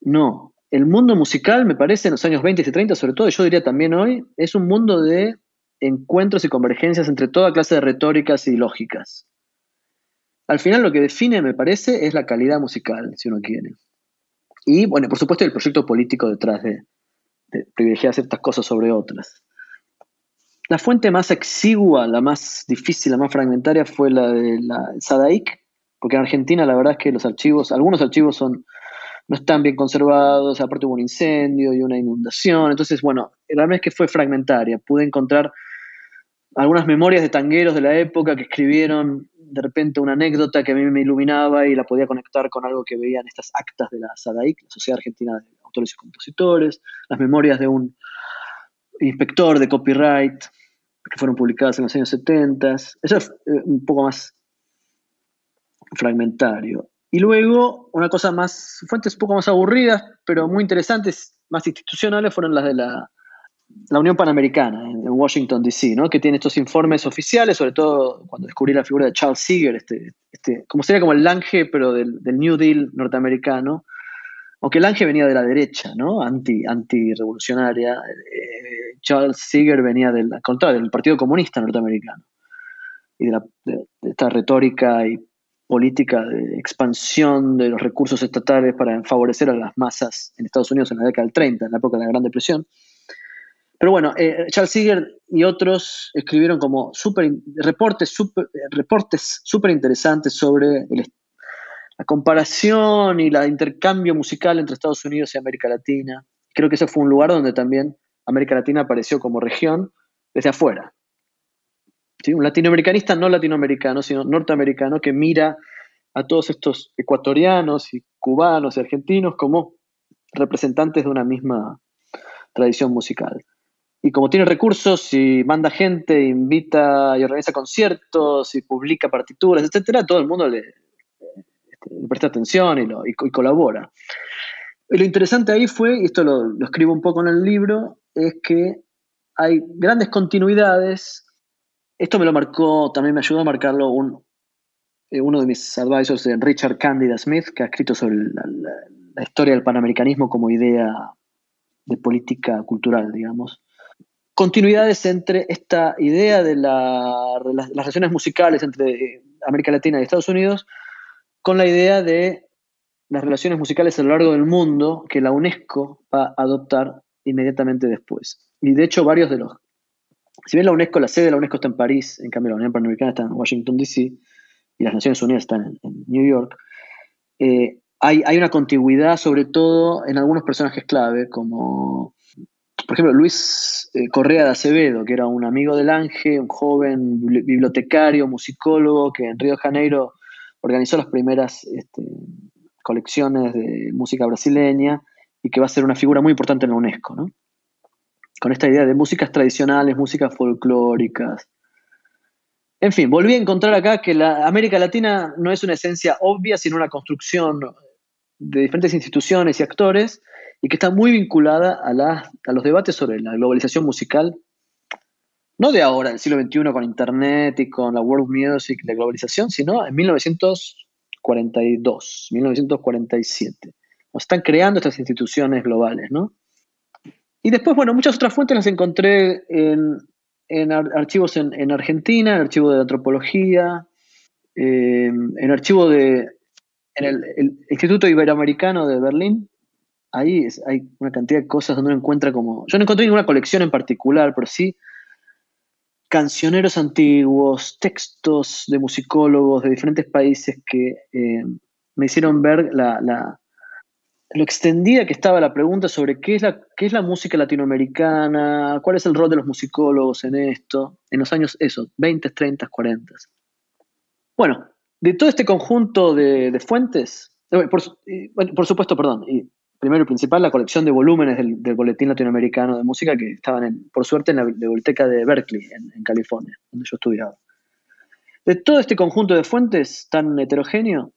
[SPEAKER 3] No, el mundo musical me parece en los años 20 y 30, sobre todo, yo diría también hoy, es un mundo de encuentros y convergencias entre toda clase de retóricas y lógicas. Al final lo que define, me parece, es la calidad musical, si uno quiere. Y, bueno, por supuesto, el proyecto político detrás de, de privilegiar ciertas cosas sobre otras. La fuente más exigua, la más difícil, la más fragmentaria fue la de la Sadaic, porque en Argentina la verdad es que los archivos, algunos archivos son, no están bien conservados, aparte hubo un incendio y una inundación, entonces bueno, la verdad es que fue fragmentaria. Pude encontrar algunas memorias de tangueros de la época que escribieron de repente una anécdota que a mí me iluminaba y la podía conectar con algo que veían estas actas de la SADAIC, la Sociedad Argentina de Autores y Compositores, las memorias de un inspector de copyright, que fueron publicadas en los años 70. Eso es eh, un poco más fragmentario. Y luego, una cosa más, fuentes un poco más aburridas, pero muy interesantes, más institucionales, fueron las de la, Unión Panamericana en, Washington, D.C., ¿no? que tiene estos informes oficiales, sobre todo cuando descubrí la figura de Charles Seeger, este, este, como sería como el Lange, pero del, New Deal norteamericano, aunque Lange venía de la derecha, ¿no? Anti, anti-revolucionaria, eh, Charles Seeger venía del, contrario, del Partido Comunista norteamericano y de, esta retórica y política de expansión de los recursos estatales para favorecer a las masas en Estados Unidos en la década del 30, en la época de la Gran Depresión. Pero bueno, eh, Charles Seeger y otros escribieron como super, reportes súper reportes super interesantes sobre la comparación y el intercambio musical entre Estados Unidos y América Latina. Creo que ese fue un lugar donde también América Latina apareció como región desde afuera. Un latinoamericanista no latinoamericano, sino norteamericano que mira a todos estos ecuatorianos y cubanos y argentinos como representantes de una misma tradición musical. Y como tiene recursos y manda gente, invita y organiza conciertos y publica partituras, etcétera, todo el mundo le, le presta atención y, colabora. lo interesante ahí fue, y esto lo, escribo un poco en el libro, es que hay grandes continuidades. Esto me lo marcó, también me ayudó a marcarlo eh, uno de mis advisors, Richard Candida Smith, que ha escrito sobre la, historia del panamericanismo como idea de política cultural, digamos. Continuidades entre esta idea de las relaciones musicales entre América Latina y Estados Unidos con la idea de las relaciones musicales a lo largo del mundo que la UNESCO va a adoptar inmediatamente después. Y de hecho varios de los... Si bien la UNESCO, la sede de la UNESCO está en París, en cambio la Unión Panamericana está en Washington, D.C., y las Naciones Unidas están en, New York, eh, hay, hay, una contigüidad sobre todo en algunos personajes clave, como por ejemplo Luis eh, Correa de Acevedo, que era un amigo del Ángel, un joven bibliotecario, musicólogo, que en Río de Janeiro organizó las primeras este, colecciones de música brasileña y que va a ser una figura muy importante en la UNESCO. con esta idea de músicas tradicionales, músicas folclóricas. En fin, volví a encontrar acá que la América Latina no es una esencia obvia, sino una construcción de diferentes instituciones y actores y que está muy vinculada a, a los debates sobre la globalización musical, no de ahora, del siglo XXI, con Internet y con la world music, la globalización, sino en 1942, 1947. Están creando estas instituciones globales, ¿no? Y después, bueno, muchas otras fuentes las encontré en, archivos en, Argentina, en archivo de antropología, eh, en archivo de en el, Instituto Iberoamericano de Berlín, ahí hay una cantidad de cosas donde uno encuentra como... Yo no encontré ninguna colección en particular, pero sí cancioneros antiguos, textos de musicólogos de diferentes países que eh, me hicieron ver la, lo extendida que estaba la pregunta sobre qué es, la, qué es la música latinoamericana, cuál es el rol de los musicólogos en esto, en los años, eso, 20, 30, 40. Bueno, de todo este conjunto de, fuentes, eh, por, supuesto, perdón, y primero y principal, la colección de volúmenes del, Boletín Latinoamericano de Música que estaban, por suerte, en la biblioteca de Berkeley, en, California, donde yo estudiaba. De todo este conjunto de fuentes tan heterogéneo,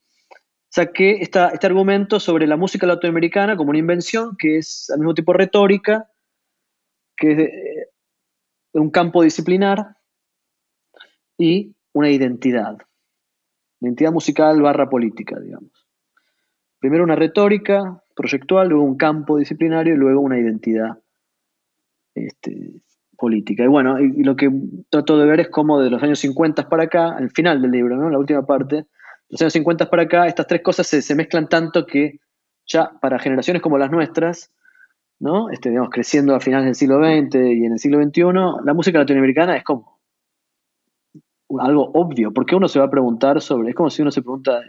[SPEAKER 3] saqué este argumento sobre la música latinoamericana como una invención que es al mismo tiempo retórica, que es de un campo disciplinar y una identidad identidad musical barra política, digamos. Primero una retórica proyectual, luego un campo disciplinario y luego una identidad este, política. Y bueno, y, lo que trato de ver es cómo de los años 50 para acá, al final del libro, ¿no? la última parte, los años 50 para acá, estas tres cosas se, mezclan tanto que ya para generaciones como las nuestras, ¿no? Este, digamos, creciendo a finales del siglo XX y en el siglo XXI, la música latinoamericana es como algo obvio. porque uno se va a preguntar sobre.? Es como si uno se pregunta,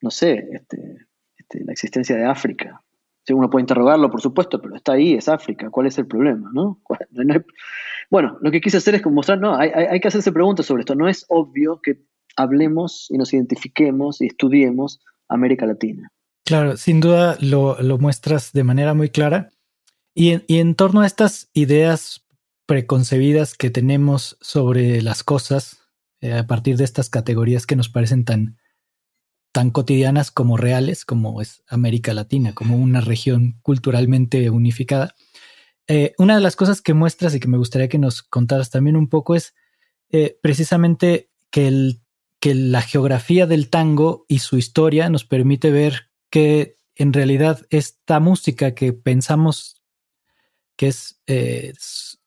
[SPEAKER 3] no sé, este, este, la existencia de África. uno puede interrogarlo, por supuesto, pero está ahí, es África. ¿Cuál es el problema? ¿no? Bueno, lo que quise hacer es mostrar, no, hay, que hacerse preguntas sobre esto. No es obvio que hablemos y nos identifiquemos y estudiemos América Latina.
[SPEAKER 2] Claro, sin duda lo, muestras de manera muy clara. Y y en torno a estas ideas preconcebidas que tenemos sobre las cosas, eh, a partir de estas categorías que nos parecen tan, tan cotidianas como reales, como es América Latina, como una región culturalmente unificada. Eh, una de las cosas que muestras y que me gustaría que nos contaras también un poco es eh, precisamente que, el, que la geografía del tango y su historia nos permite ver que en realidad esta música que pensamos que es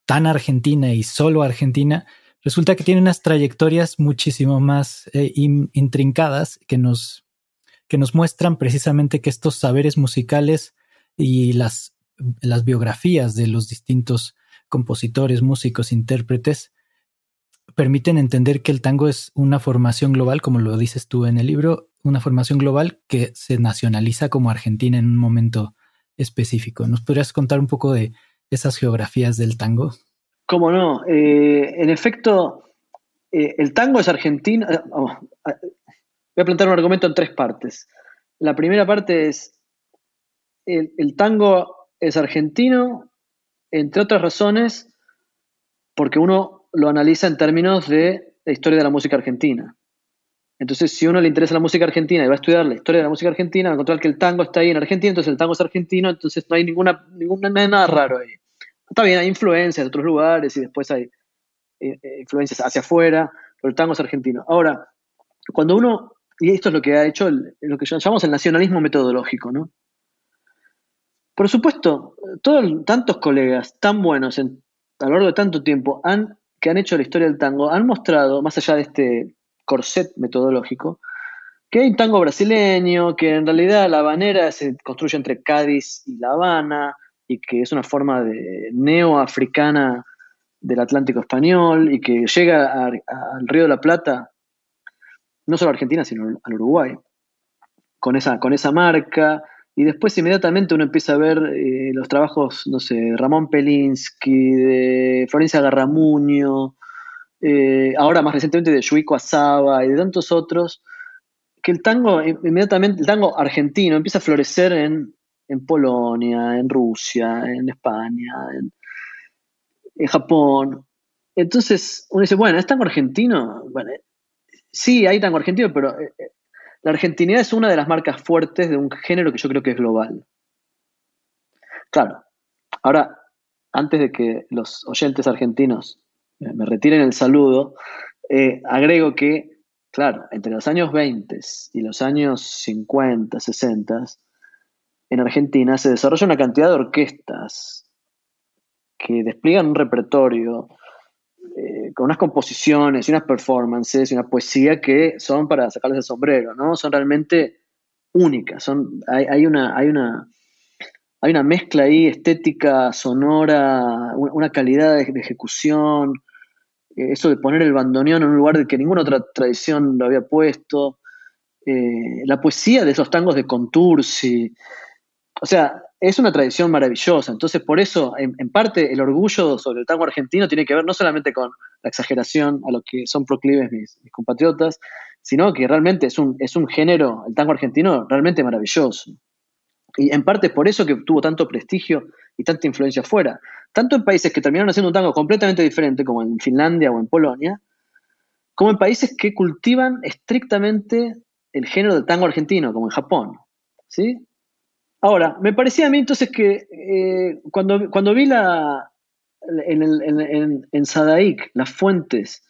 [SPEAKER 2] tan argentina y solo argentina, resulta que tiene unas trayectorias muchísimo más eh, intrincadas que nos, que nos muestran precisamente que estos saberes musicales y las, las biografías de los distintos compositores, músicos, intérpretes, permiten entender que el tango es una formación global, como lo dices tú en el libro, una formación global que se nacionaliza como Argentina en un momento específico. ¿Nos podrías contar un poco de esas geografías del tango?
[SPEAKER 3] ¿Cómo no? Eh, en efecto, eh, el tango es argentino. Eh, voy a plantear un argumento en tres partes. La primera parte es, el, tango es argentino, entre otras razones, porque uno lo analiza en términos de la historia de la música argentina. Entonces, si uno le interesa la música argentina y va a estudiar la historia de la música argentina, va a encontrar que el tango está ahí en Argentina, entonces el tango es argentino, entonces no hay ninguna, ninguna nada raro ahí. Está bien, hay influencias de otros lugares y después hay eh, eh, influencias hacia afuera, pero el tango es argentino. Ahora, cuando uno, y esto es lo que ha hecho lo que llamamos el nacionalismo metodológico, ¿no? Por supuesto, todos, tantos colegas tan buenos a lo largo de tanto tiempo han, que han hecho la historia del tango han mostrado, más allá de este corset metodológico, que hay un tango brasileño, que en realidad la habanera se construye entre Cádiz y La Habana, y que es una forma de neoafricana del Atlántico español y que llega al Río de la Plata, no solo a Argentina, sino al Uruguay, con esa, con esa marca. Y después inmediatamente uno empieza a ver eh, los trabajos, no sé, de Ramón Pelinsky, de Florencia Garramuño, eh, ahora más recientemente de Yuico Asaba y de tantos otros, que el tango, inmediatamente, el tango argentino empieza a florecer en en Polonia, en Rusia, en España, en Japón. Entonces uno dice, bueno, ¿es tango argentino? Bueno, sí, hay tango argentino, pero eh, eh, la argentinidad es una de las marcas fuertes de un género que yo creo que es global. Claro, ahora, antes de que los oyentes argentinos me retiren el saludo, eh, agrego que, claro, entre los años 20 y los años 50, 60, en Argentina se desarrolla una cantidad de orquestas que despliegan un repertorio eh, con unas composiciones y unas performances y una poesía que son para sacarles el sombrero, ¿no? Son realmente únicas, son, hay, una, hay, una, hay una mezcla ahí estética, sonora, una calidad de, ejecución, eh, eso de poner el bandoneón en un lugar de que ninguna otra tradición lo había puesto, eh, la poesía de esos tangos de Contursi, o sea, es una tradición maravillosa. Entonces, por eso, en, parte, el orgullo sobre el tango argentino tiene que ver no solamente con la exageración a lo que son proclives mis, compatriotas, sino que realmente es un, es un género, el tango argentino, realmente maravilloso. Y en parte por eso que tuvo tanto prestigio y tanta influencia afuera. Tanto en países que terminaron haciendo un tango completamente diferente, como en Finlandia o en Polonia, como en países que cultivan estrictamente el género del tango argentino, como en Japón. ¿sí? Ahora, me parecía a mí entonces que eh, cuando, cuando vi la, en, Sadaik las fuentes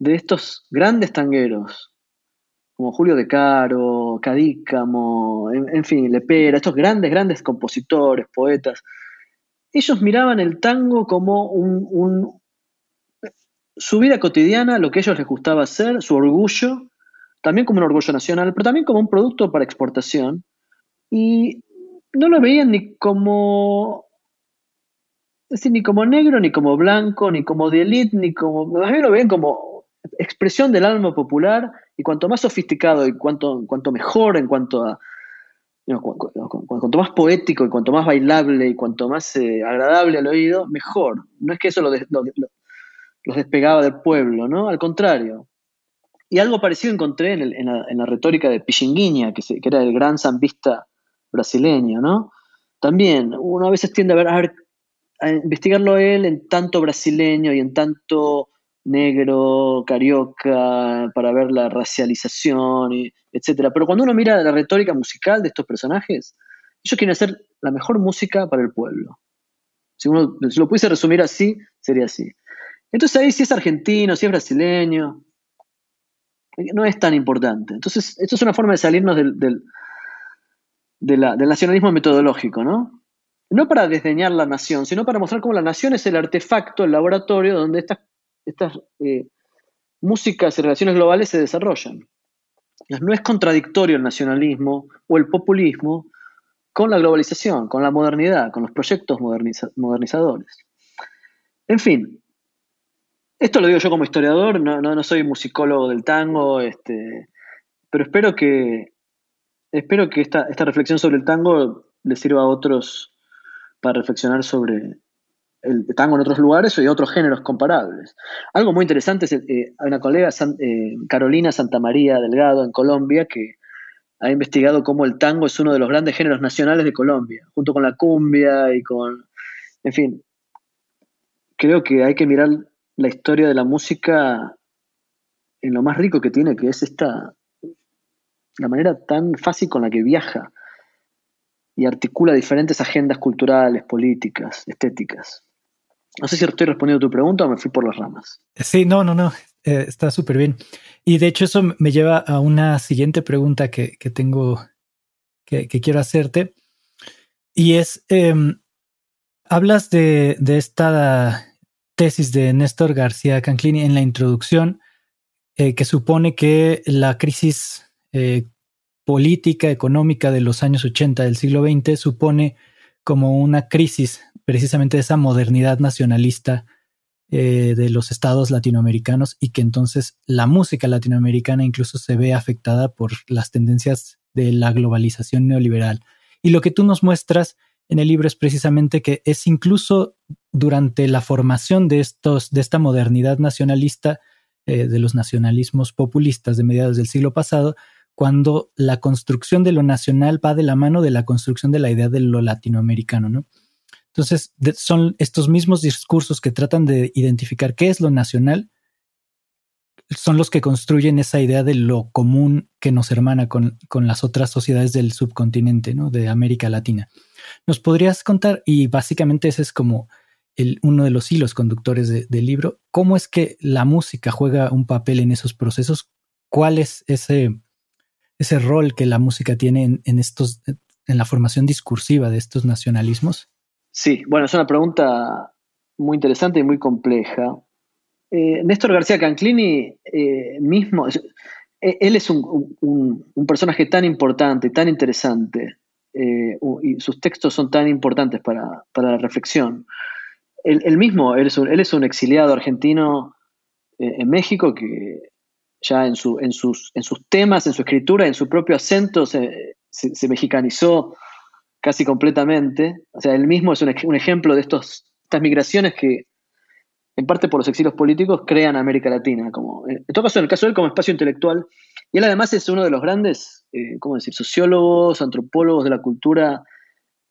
[SPEAKER 3] de estos grandes tangueros, como Julio De Caro, Cadícamo, en, fin, Lepera, estos grandes, grandes compositores, poetas, ellos miraban el tango como un, su vida cotidiana, lo que a ellos les gustaba hacer, su orgullo, también como un orgullo nacional, pero también como un producto para exportación. Y no lo veían ni como, ni como negro, ni como blanco, ni como de elite, ni como, más bien lo veían como expresión del alma popular y cuanto más sofisticado y cuanto, cuanto mejor en cuanto a, cuanto más poético y cuanto más bailable y cuanto más eh, agradable al oído, mejor. No es que eso lo, los despegaba del pueblo, ¿no? Al contrario. Y algo parecido encontré en, la, retórica de Pichinguinha, que, que, era el gran zambista brasileño, ¿no? También uno a veces tiende a ver, a, investigarlo él en tanto brasileño y en tanto negro, carioca, para ver la racialización, y, etc. Pero cuando uno mira la retórica musical de estos personajes, ellos quieren hacer la mejor música para el pueblo. Si uno lo pudiese resumir así, sería así. Entonces ahí si es argentino, si es brasileño, no es tan importante. Entonces, esto es una forma de salirnos del nacionalismo metodológico, ¿no? No para desdeñar la nación, sino para mostrar cómo la nación es el artefacto, el laboratorio donde estas, estas eh, músicas y relaciones globales se desarrollan. No es contradictorio el nacionalismo o el populismo con la globalización, con la modernidad, con los proyectos modernizadores. En fin, esto lo digo yo como historiador, no, no, no soy musicólogo del tango, este, pero espero que, espero que esta, esta reflexión sobre el tango le sirva a otros para reflexionar sobre el tango en otros lugares y otros géneros comparables. Algo muy interesante es, eh, una colega, eh, Carolina Santamaría Delgado, en Colombia, que ha investigado cómo el tango es uno de los grandes géneros nacionales de Colombia, junto con la cumbia y con... En fin, creo que hay que mirar la historia de la música en lo más rico que tiene, que es esta, la manera tan fácil con la que viaja y articula diferentes agendas culturales, políticas, estéticas. No sé si estoy respondiendo a tu pregunta o me fui por las ramas.
[SPEAKER 2] Sí, no, no, no, eh, está súper bien. Y de hecho eso me lleva a una siguiente pregunta que, tengo, que, quiero hacerte. Y es, em, hablas de, esta tesis de Néstor García Canclini en la introducción, eh, que supone que la crisis eh, política económica de los años 80 del siglo XX supone como una crisis precisamente de esa modernidad nacionalista eh, de los estados latinoamericanos y que entonces la música latinoamericana incluso se ve afectada por las tendencias de la globalización neoliberal. Y lo que tú nos muestras en el libro es precisamente que es incluso durante la formación de estos, de esta modernidad nacionalista, eh, de los nacionalismos populistas de mediados del siglo pasado, cuando la construcción de lo nacional va de la mano de la construcción de la idea de lo latinoamericano, ¿no? Entonces, son estos mismos discursos que tratan de identificar qué es lo nacional, son los que construyen esa idea de lo común que nos hermana con, las otras sociedades del subcontinente, ¿no? De América Latina. ¿Nos podrías contar? Y básicamente ese es como el, uno de los hilos conductores del libro. ¿Cómo es que la música juega un papel en esos procesos? ¿Cuál es ese, ese rol que la música tiene en estos, en la formación discursiva de estos nacionalismos?
[SPEAKER 3] Sí, bueno, es una pregunta muy interesante y muy compleja. Eh, Néstor García Canclini eh, mismo, eh, él es un, personaje tan importante, tan interesante, y sus textos son tan importantes para, la reflexión. Él, mismo, él es, un, exiliado argentino en México que ya en, su, en, sus, en sus temas, en su escritura, en su propio acento, se, se mexicanizó casi completamente. O sea, él mismo es un, ejemplo de estos, estas migraciones que, en parte por los exilios políticos, crean América Latina. Como, en todo caso, en el caso de él, como espacio intelectual. Y él además es uno de los grandes, eh, ¿cómo decir?, sociólogos, antropólogos de la cultura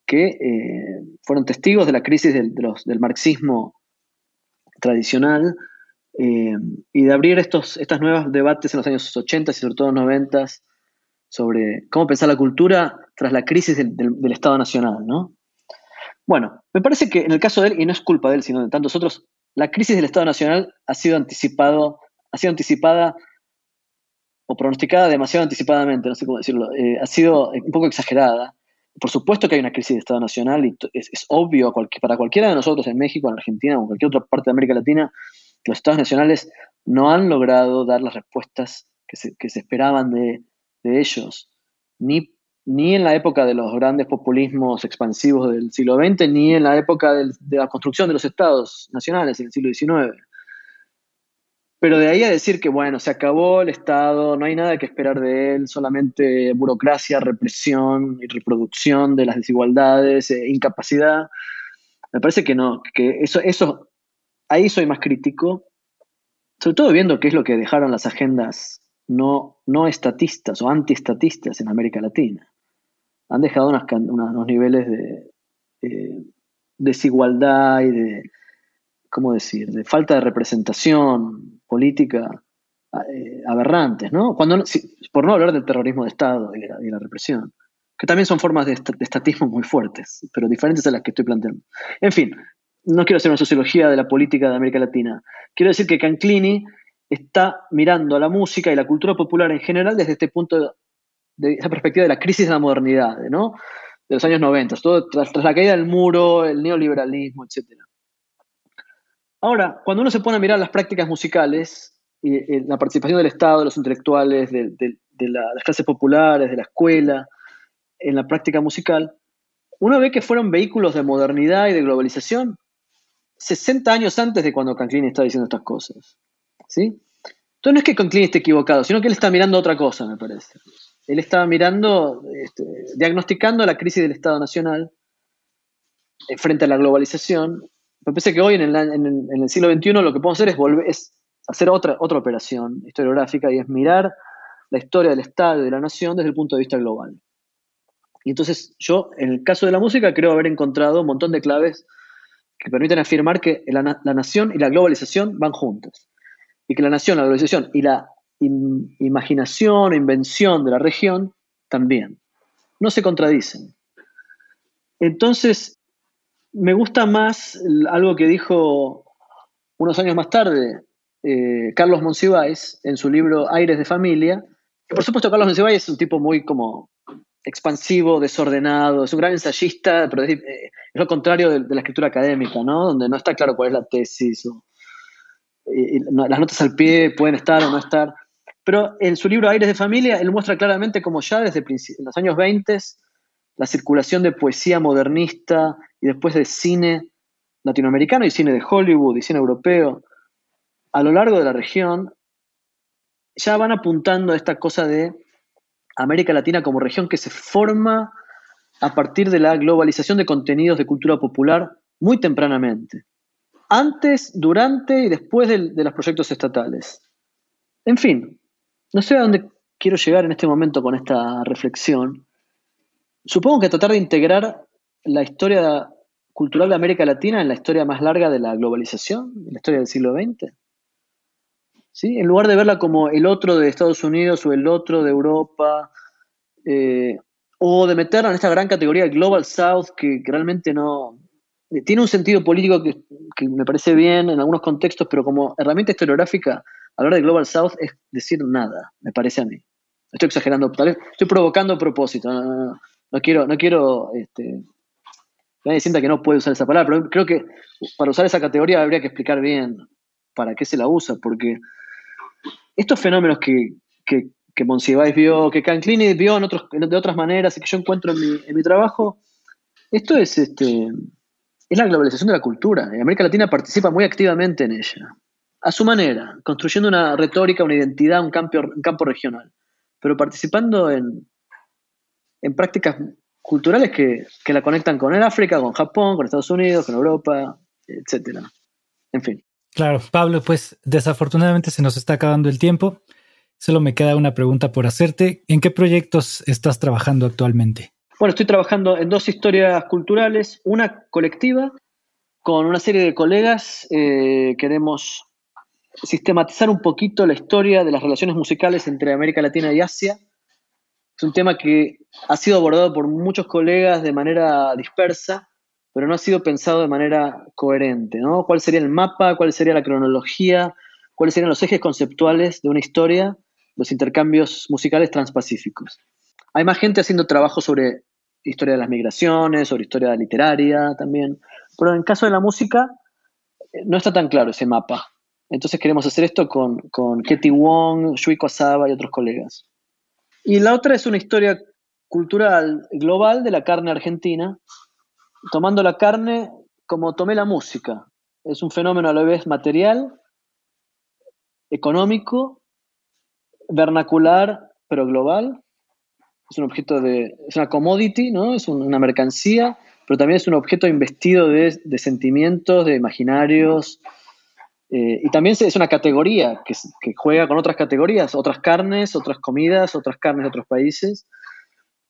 [SPEAKER 3] que eh, fueron testigos de la crisis del, marxismo tradicional eh, y de abrir estos estas nuevos debates en los años 80 y sobre todo 90 sobre cómo pensar la cultura tras la crisis del, Estado Nacional, ¿no? Bueno, me parece que en el caso de él, y no es culpa de él, sino de tantos otros, la crisis del Estado Nacional ha sido anticipado, ha sido anticipada o pronosticada demasiado anticipadamente, no sé cómo decirlo, eh, ha sido un poco exagerada. Por supuesto que hay una crisis de Estado Nacional y es, obvio para cualquiera de nosotros en México, en Argentina o en cualquier otra parte de América Latina, los Estados Nacionales no han logrado dar las respuestas que se esperaban de, de ellos, ni, ni en la época de los grandes populismos expansivos del siglo XX, ni en la época de la construcción de los estados nacionales en el siglo XIX. Pero de ahí a decir que, bueno, se acabó el Estado, no hay nada que esperar de él, solamente burocracia, represión y reproducción de las desigualdades, eh, incapacidad, me parece que no, que eso, eso, ahí soy más crítico, sobre todo viendo qué es lo que dejaron las agendas no, no estatistas o antiestatistas en América Latina. Han dejado unos niveles de desigualdad y de, ¿cómo decir?, de falta de representación política eh, aberrantes, ¿no? Cuando, por no hablar del terrorismo de Estado y de, la, represión, que también son formas de, estatismo muy fuertes, pero diferentes a las que estoy planteando. En fin, no quiero hacer una sociología de la política de América Latina. Quiero decir que Canclini está mirando a la música y la cultura popular en general desde este punto, de esa perspectiva de la crisis de la modernidad, ¿no? De los años 90, todo tras, la caída del muro, el neoliberalismo, etc. Ahora, cuando uno se pone a mirar las prácticas musicales, y, la participación del Estado, de los intelectuales, de, las clases populares, de la escuela, en la práctica musical, uno ve que fueron vehículos de modernidad y de globalización 60 años antes de cuando Canclini estaba diciendo estas cosas. ¿sí? Entonces no es que Conclini esté equivocado, sino que él está mirando otra cosa, me parece. Él estaba mirando, este, diagnosticando la crisis del Estado Nacional eh, frente a la globalización. Me parece que hoy en el, siglo XXI lo que podemos hacer es, volver, hacer otra, otra operación historiográfica y es mirar la historia del Estado y de la nación desde el punto de vista global. Y entonces yo, en el caso de la música, creo haber encontrado un montón de claves que permiten afirmar que la, la nación y la globalización van juntas y que la nación, la globalización y la imaginación o invención de la región también. No se contradicen. Entonces, me gusta más algo que dijo unos años más tarde eh, Carlos Monsiváis en su libro Aires de Familia. Por supuesto, Carlos Monsiváis es un tipo muy como expansivo, desordenado, es un gran ensayista, pero es, eh, lo contrario de, la escritura académica, ¿no? Donde no está claro cuál es la tesis las notas al pie pueden estar o no estar. Pero en su libro Aires de Familia, él muestra claramente cómo ya desde los años 20 la circulación de poesía modernista y después de cine latinoamericano y cine de Hollywood y cine europeo a lo largo de la región ya van apuntando a esta cosa de América Latina como región que se forma a partir de la globalización de contenidos de cultura popular muy tempranamente antes, durante y después de, los proyectos estatales. En fin, no sé a dónde quiero llegar en este momento con esta reflexión. Supongo que tratar de integrar la historia cultural de América Latina en la historia más larga de la globalización, en la historia del siglo XX. ¿Sí? En lugar de verla como el otro de Estados Unidos o el otro de Europa, eh, o de meterla en esta gran categoría Global South que, realmente no... Eh, tiene un sentido político que, me parece bien en algunos contextos, pero como herramienta historiográfica, hablar de Global South es decir nada, me parece a mí. Estoy exagerando, tal vez estoy provocando a propósito. No, quiero, no quiero este, nadie sienta que no puede usar esa palabra, pero creo que para usar esa categoría habría que explicar bien para qué se la usa, porque estos fenómenos que, que, que Monsiváis vio, que Canclini vio en otros, de otras maneras y que yo encuentro en mi, en mi trabajo, esto es, este, es la globalización de la cultura. Y América Latina participa muy activamente en ella, a su manera, construyendo una retórica, una identidad, un campo, un campo regional, pero participando en, en prácticas culturales que, que, la conectan con el África, con Japón, con Estados Unidos, con Europa, etcétera. En fin.
[SPEAKER 2] Claro, Pablo, pues desafortunadamente se nos está acabando el tiempo. Solo me queda una pregunta por hacerte. ¿En qué proyectos estás trabajando actualmente?
[SPEAKER 3] Bueno, estoy trabajando en dos historias culturales, una colectiva con una serie de colegas. Eh, queremos sistematizar un poquito la historia de las relaciones musicales entre América Latina y Asia. Es un tema que ha sido abordado por muchos colegas de manera dispersa, pero no ha sido pensado de manera coherente. ¿no? ¿Cuál sería el mapa? ¿Cuál sería la cronología? ¿Cuáles serían los ejes conceptuales de una historia los intercambios musicales transpacíficos. Hay más gente haciendo trabajo sobre historia de las migraciones, sobre historia literaria también, pero en el caso de la música eh, no está tan claro ese mapa. Entonces queremos hacer esto con, con Ketty Wong, Shuiko Asaba y otros colegas. Y la otra es una historia cultural global de la carne argentina, tomando la carne como tomé la música. Es un fenómeno a la vez material, económico vernacular, pero global. Es un objeto de. Es una commodity, ¿no? Es una mercancía, pero también es un objeto investido de, sentimientos, de imaginarios. Eh, y también es una categoría que, juega con otras categorías, otras carnes, otras comidas, otras carnes de otros países.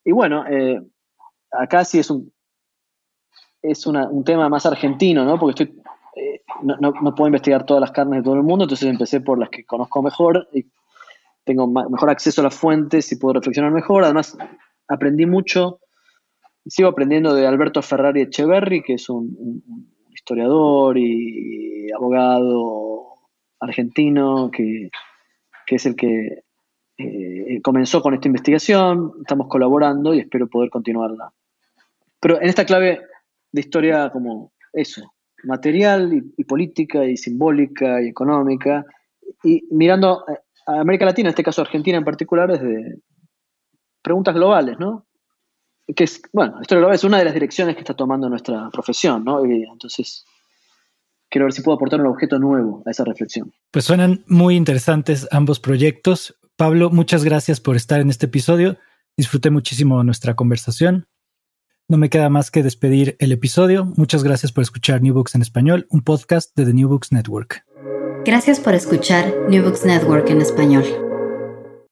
[SPEAKER 3] Y bueno, eh, acá sí es un, es un tema más argentino, ¿no? Porque estoy, eh, no, no, puedo investigar todas las carnes de todo el mundo, entonces empecé por las que conozco mejor y tengo mejor acceso a las fuentes y puedo reflexionar mejor. Además, aprendí mucho, sigo aprendiendo de Alberto Ferrari Echeverry, que es un, historiador y abogado argentino, que, es el que eh, comenzó con esta investigación. Estamos colaborando y espero poder continuarla. Pero en esta clave de historia como eso, material y, política y simbólica y económica, y mirando eh, América Latina, en este caso Argentina en particular, es de preguntas globales, ¿no? Que es, bueno, la historia global es una de las direcciones que está tomando nuestra profesión, ¿no? Y entonces, quiero ver si puedo aportar un objeto nuevo a esa reflexión.
[SPEAKER 2] Pues suenan muy interesantes ambos proyectos. Pablo, muchas gracias por estar en este episodio. Disfruté muchísimo nuestra conversación. No me queda más que despedir el episodio. Muchas gracias por escuchar New Books en español, un podcast de The New Books Network.
[SPEAKER 1] Gracias por escuchar New Books Network en español.